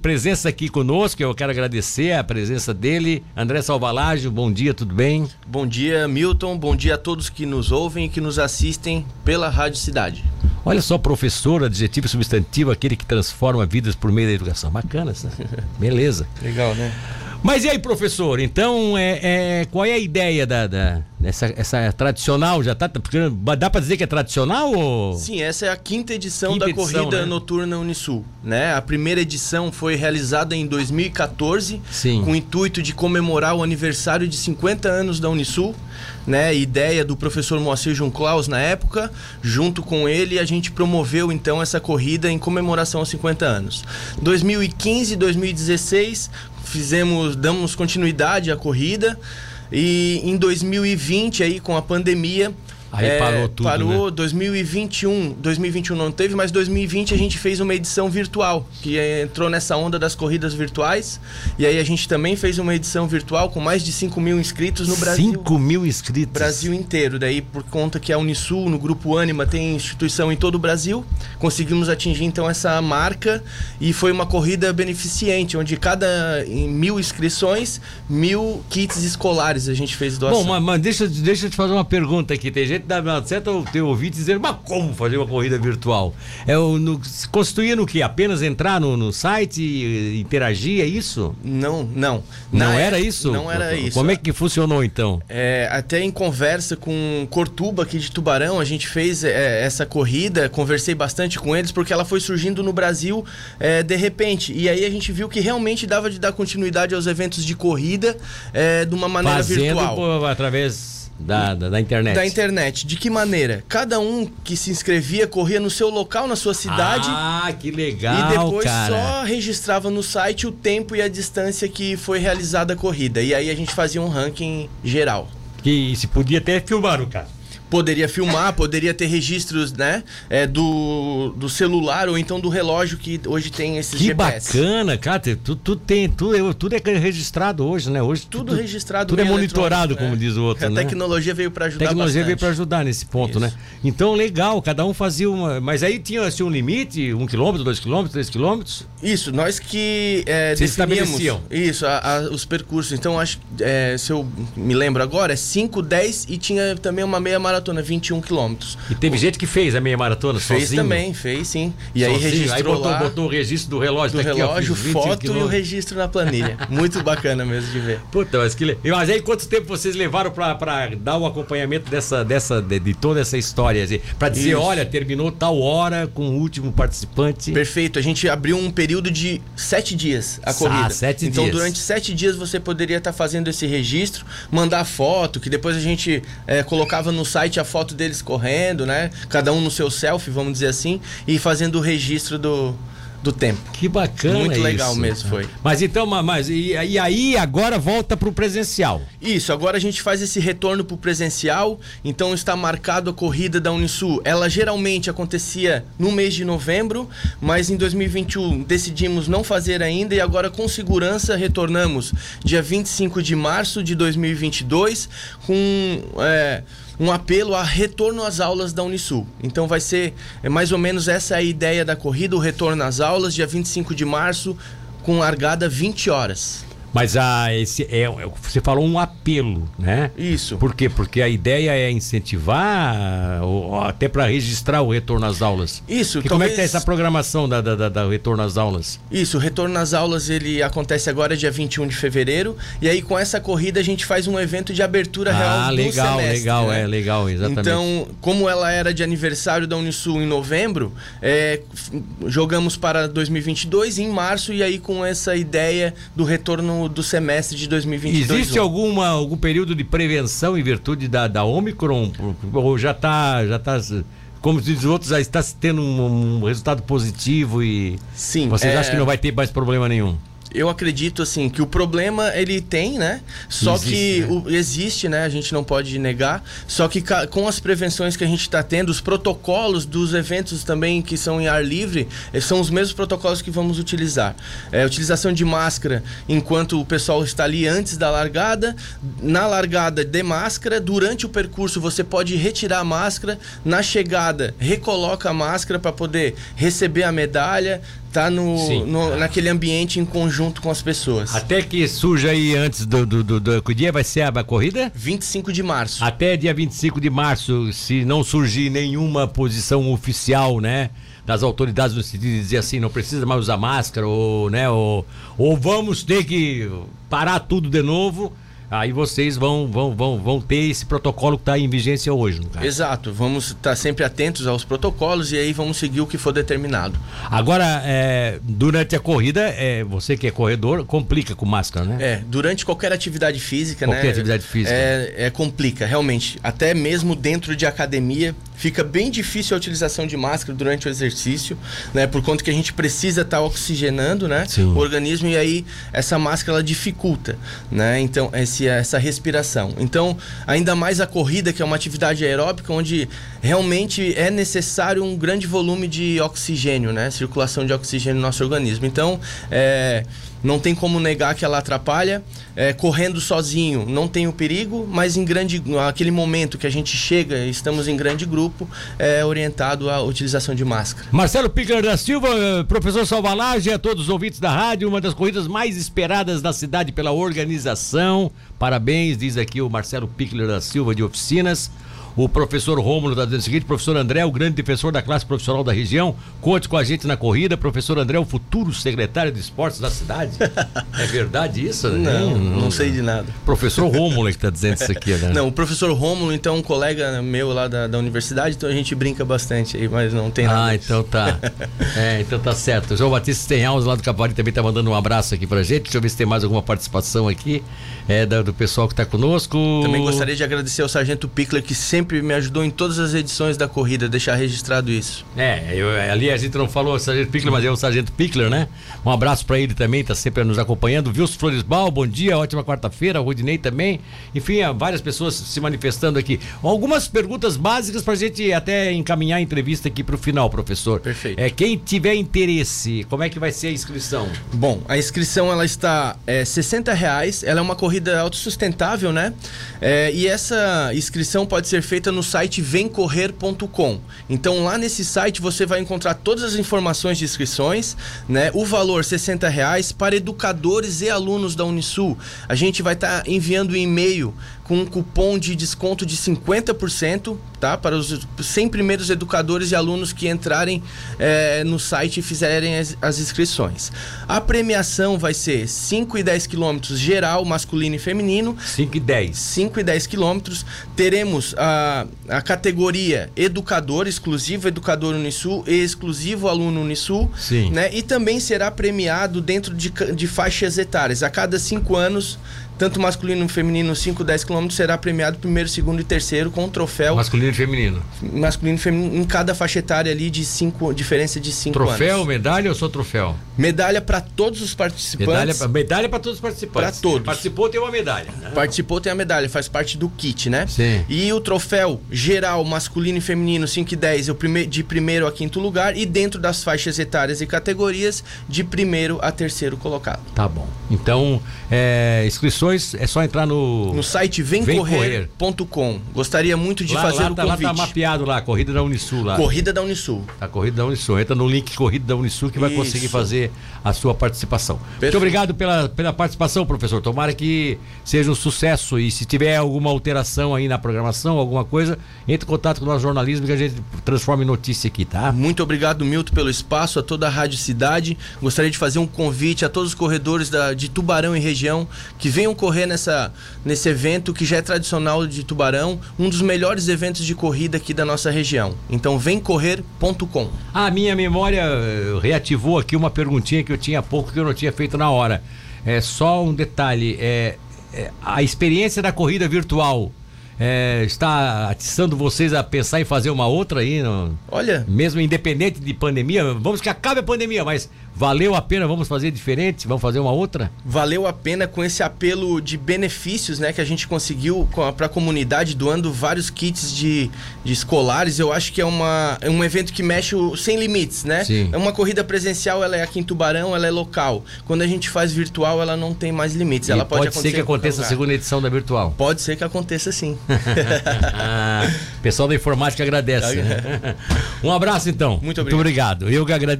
Presença aqui conosco, eu quero agradecer a presença dele. André Salvalagio, bom dia, tudo bem? Bom dia, Milton. Bom dia a todos que nos ouvem e que nos assistem pela Rádio Cidade. Olha só, professor, adjetivo substantivo, aquele que transforma vidas por meio da educação. Bacana, né? beleza. Legal, né? Mas e aí, professor? Então, é, é qual é a ideia da, da essa, essa tradicional? Já tá, dá para dizer que é tradicional ou? Sim, essa é a quinta edição quinta da edição, corrida né? noturna Unisul. Né? A primeira edição foi realizada em 2014, Sim. com o intuito de comemorar o aniversário de 50 anos da Unisul. Né, ideia do professor Moacir João Claus na época, junto com ele a gente promoveu então essa corrida em comemoração aos 50 anos. 2015 e 2016 fizemos, damos continuidade à corrida. E em 2020 aí com a pandemia, Aí é, parou tudo. Parou né? 2021. 2021 não teve, mas 2020 a gente fez uma edição virtual, que entrou nessa onda das corridas virtuais. E aí a gente também fez uma edição virtual com mais de 5 mil inscritos no Brasil. 5 mil inscritos? Brasil inteiro. Daí, por conta que a Unisul, no Grupo Anima, tem instituição em todo o Brasil, conseguimos atingir então essa marca e foi uma corrida beneficente, onde cada mil inscrições, mil kits escolares a gente fez doação. Bom, mas, mas deixa, deixa eu te fazer uma pergunta aqui. Tem gente dá certo ter ouvido dizer, mas como fazer uma corrida virtual? É o, no, se constituía no que? Apenas entrar no, no site e interagir, é isso? Não, não. Não Na era isso? Não era isso. Como é que funcionou então? É, até em conversa com Cortuba aqui de Tubarão, a gente fez é, essa corrida, conversei bastante com eles, porque ela foi surgindo no Brasil é, de repente. E aí a gente viu que realmente dava de dar continuidade aos eventos de corrida é, de uma maneira Fazendo virtual. Por, através da, da, da, internet. Da internet. De que maneira? Cada um que se inscrevia corria no seu local, na sua cidade. Ah, que legal. E depois cara. só registrava no site o tempo e a distância que foi realizada a corrida. E aí a gente fazia um ranking geral. Que se podia até filmar o cara poderia filmar, poderia ter registros, né? É, do, do celular ou então do relógio que hoje tem esses que GPS. Que bacana, cara. Tudo, tudo, tem, tudo, tudo é registrado hoje, né? Hoje tudo, tudo registrado. Tudo é monitorado, como é. diz o outro, A né? tecnologia veio para ajudar A tecnologia bastante. veio para ajudar nesse ponto, né? Isso. né? Então, legal, cada um fazia uma... Mas aí tinha assim, um limite, um quilômetro, dois quilômetros, três quilômetros? Isso, nós que é, Vocês estabeleciam. Isso, a, a, os percursos. Então, acho, é, se eu me lembro agora, é 5, 10 e tinha também uma meia maratona, 21 quilômetros. E teve o... gente que fez a meia maratona fez sozinho? também, fez sim. E sozinho. aí registrou aí botou, lá, botou o registro do relógio do daqui, relógio, ó, foto e o registro na planilha. Muito bacana mesmo de ver. Puta, mas que le... Mas aí quanto tempo vocês levaram para dar o acompanhamento dessa, dessa de, de toda essa história? Assim, para dizer, Isso. olha, terminou tal hora com o último participante. Perfeito. A gente abriu um período de sete dias a corrida. Ah, sete então, dias. durante sete dias você poderia estar tá fazendo esse registro, mandar foto, que depois a gente é, colocava no site a foto deles correndo, né? Cada um no seu selfie, vamos dizer assim, e fazendo o registro do, do tempo. Que bacana Muito isso. legal mesmo foi. Mas então, mas e, e aí agora volta para o presencial? Isso, agora a gente faz esse retorno para o presencial, então está marcado a corrida da Unisul. Ela geralmente acontecia no mês de novembro, mas em 2021 decidimos não fazer ainda e agora com segurança retornamos dia 25 de março de 2022 com... É, um apelo a retorno às aulas da Unisul. Então vai ser é mais ou menos essa a ideia da corrida, o retorno às aulas, dia 25 de março, com largada 20 horas. Mas a, esse é, é você falou um apelo, né? Isso. Por quê? Porque a ideia é incentivar, ou, até para registrar o retorno às aulas. Isso. E talvez... como é que tá essa programação da, da, da, retorno às aulas? Isso, o retorno às aulas ele acontece agora dia 21 de fevereiro. E aí com essa corrida a gente faz um evento de abertura real ah, legal, do semestre. legal, né? é legal, exatamente. Então, como ela era de aniversário da Unisul em novembro, é, jogamos para 2022 em março e aí com essa ideia do retorno do semestre de 2022. Existe alguma, algum período de prevenção em virtude da, da Omicron? Ou já está já tá, como diz os outros, já está tendo um, um resultado positivo e Sim, vocês é... acham que não vai ter mais problema nenhum? Eu acredito assim que o problema ele tem, né? Só existe, que né? O, existe, né? A gente não pode negar. Só que com as prevenções que a gente está tendo, os protocolos dos eventos também que são em ar livre, eh, são os mesmos protocolos que vamos utilizar. É, utilização de máscara enquanto o pessoal está ali antes da largada, na largada de máscara, durante o percurso você pode retirar a máscara, na chegada recoloca a máscara para poder receber a medalha, tá no, no, naquele ambiente em conjunto com as pessoas. Até que surja aí antes do, do, do, do que dia vai ser a corrida? 25 de março. Até dia 25 de março, se não surgir nenhuma posição oficial, né? Das autoridades no sentido de dizer assim, não precisa mais usar máscara, ou, né, ou, ou vamos ter que parar tudo de novo aí vocês vão, vão, vão, vão ter esse protocolo que está em vigência hoje, no caso. Exato, vamos estar tá sempre atentos aos protocolos e aí vamos seguir o que for determinado. Agora, é, durante a corrida, é, você que é corredor, complica com máscara, né? É, durante qualquer atividade física, qualquer né? Qualquer atividade física. É, é, complica, realmente. Até mesmo dentro de academia, fica bem difícil a utilização de máscara durante o exercício, né? Por conta que a gente precisa estar tá oxigenando, né? Sim. O organismo e aí essa máscara ela dificulta, né? Então, esse, essa respiração. Então, ainda mais a corrida, que é uma atividade aeróbica onde realmente é necessário um grande volume de oxigênio, né? Circulação de oxigênio no nosso organismo. Então, é não tem como negar que ela atrapalha. É, correndo sozinho não tem o perigo, mas em grande aquele momento que a gente chega, estamos em grande grupo, é orientado à utilização de máscara. Marcelo Pickler da Silva, professor Salvalage, a todos os ouvintes da rádio, uma das corridas mais esperadas da cidade pela organização. Parabéns, diz aqui o Marcelo Pickler da Silva de Oficinas. O professor Rômulo está dizendo o seguinte: professor André, o grande defensor da classe profissional da região, conte com a gente na corrida. Professor André, o futuro secretário de esportes da cidade. é verdade isso? Né? Não, não, não sei de nada. Professor Rômulo que está dizendo isso aqui, né? Não, o professor Rômulo, então, um colega meu lá da, da universidade, então a gente brinca bastante aí, mas não tem nada. Ah, então tá. é, então tá certo. João Batista Stenhaus lá do Cavari também está mandando um abraço aqui pra gente. Deixa eu ver se tem mais alguma participação aqui é, do, do pessoal que está conosco. Também gostaria de agradecer ao Sargento Pickler que sempre sempre me ajudou em todas as edições da corrida, deixar registrado isso. É, eu, ali a gente não falou o Sargento Pickler, mas é o Sargento Pickler, né? Um abraço para ele também, tá sempre nos acompanhando. Wilson Floresbal, bom dia, ótima quarta-feira. Rudinei também. Enfim, várias pessoas se manifestando aqui. Algumas perguntas básicas para a gente até encaminhar a entrevista aqui para o final, professor. Perfeito. É, quem tiver interesse, como é que vai ser a inscrição? Bom, a inscrição ela está é, 60 reais, ela é uma corrida autossustentável, né? É, e essa inscrição pode ser feita no site vemcorrer.com. Então lá nesse site você vai encontrar todas as informações de inscrições, né? O valor 60 reais para educadores e alunos da Unisul. A gente vai estar tá enviando um e-mail com um cupom de desconto de 50%, tá? Para os 100 primeiros educadores e alunos que entrarem é, no site e fizerem as, as, inscrições. A premiação vai ser 5 e 10 quilômetros geral, masculino e feminino. 5 e 10. 5 e 10 quilômetros. Teremos a, a categoria educador, exclusivo educador Unisul e exclusivo aluno Unisul. Sim. Né? E também será premiado dentro de, de faixas etárias. A cada 5 anos tanto masculino e feminino 5, 10 km será premiado primeiro, segundo e terceiro com um troféu. Masculino e feminino. Masculino e feminino em cada faixa etária ali de cinco, diferença de 5 anos. Troféu, medalha ou só troféu? Medalha para todos os participantes. Medalha, para todos os participantes. Para todos. Participou tem uma medalha. Né? Participou tem a medalha, faz parte do kit, né? Sim. E o troféu geral masculino e feminino 5 e 10 é de primeiro a quinto lugar e dentro das faixas etárias e categorias de primeiro a terceiro colocado. Tá bom. Então, é, inscrições é só entrar no no site vemcorrer.com. Gostaria muito de lá, fazer lá, o tá, convite. Lá tá mapeado lá, corrida da Unisul lá. Corrida da Unisul. A corrida da Unisul. Entra no link corrida da Unisul que vai Isso. conseguir fazer a sua participação. Perfeito. Muito obrigado pela, pela participação, professor. Tomara que seja um sucesso e se tiver alguma alteração aí na programação, alguma coisa, entre em contato com o nosso jornalismo que a gente transforma em notícia aqui, tá? Muito obrigado, Milton, pelo espaço, a toda a Rádio Cidade. Gostaria de fazer um convite a todos os corredores da, de Tubarão e região que venham correr nessa, nesse evento que já é tradicional de Tubarão, um dos melhores eventos de corrida aqui da nossa região. Então, vemcorrer.com. A minha memória eh, reativou aqui uma perguntinha que eu tinha há pouco que eu não tinha feito na hora. É só um detalhe, é, é a experiência da corrida virtual é, está atiçando vocês a pensar em fazer uma outra aí? No, Olha. Mesmo independente de pandemia, vamos que acabe a pandemia, mas valeu a pena, vamos fazer diferente, vamos fazer uma outra? Valeu a pena com esse apelo de benefícios, né, que a gente conseguiu para a comunidade doando vários kits de, de escolares. Eu acho que é, uma, é um evento que mexe o, sem limites, né? Sim. É uma corrida presencial, ela é aqui em Tubarão, ela é local. Quando a gente faz virtual, ela não tem mais limites. E ela pode, pode ser que aconteça a segunda edição da virtual. Pode ser que aconteça sim. pessoal da informática agradece. um abraço então. Muito obrigado. Muito obrigado. Eu que agradeço.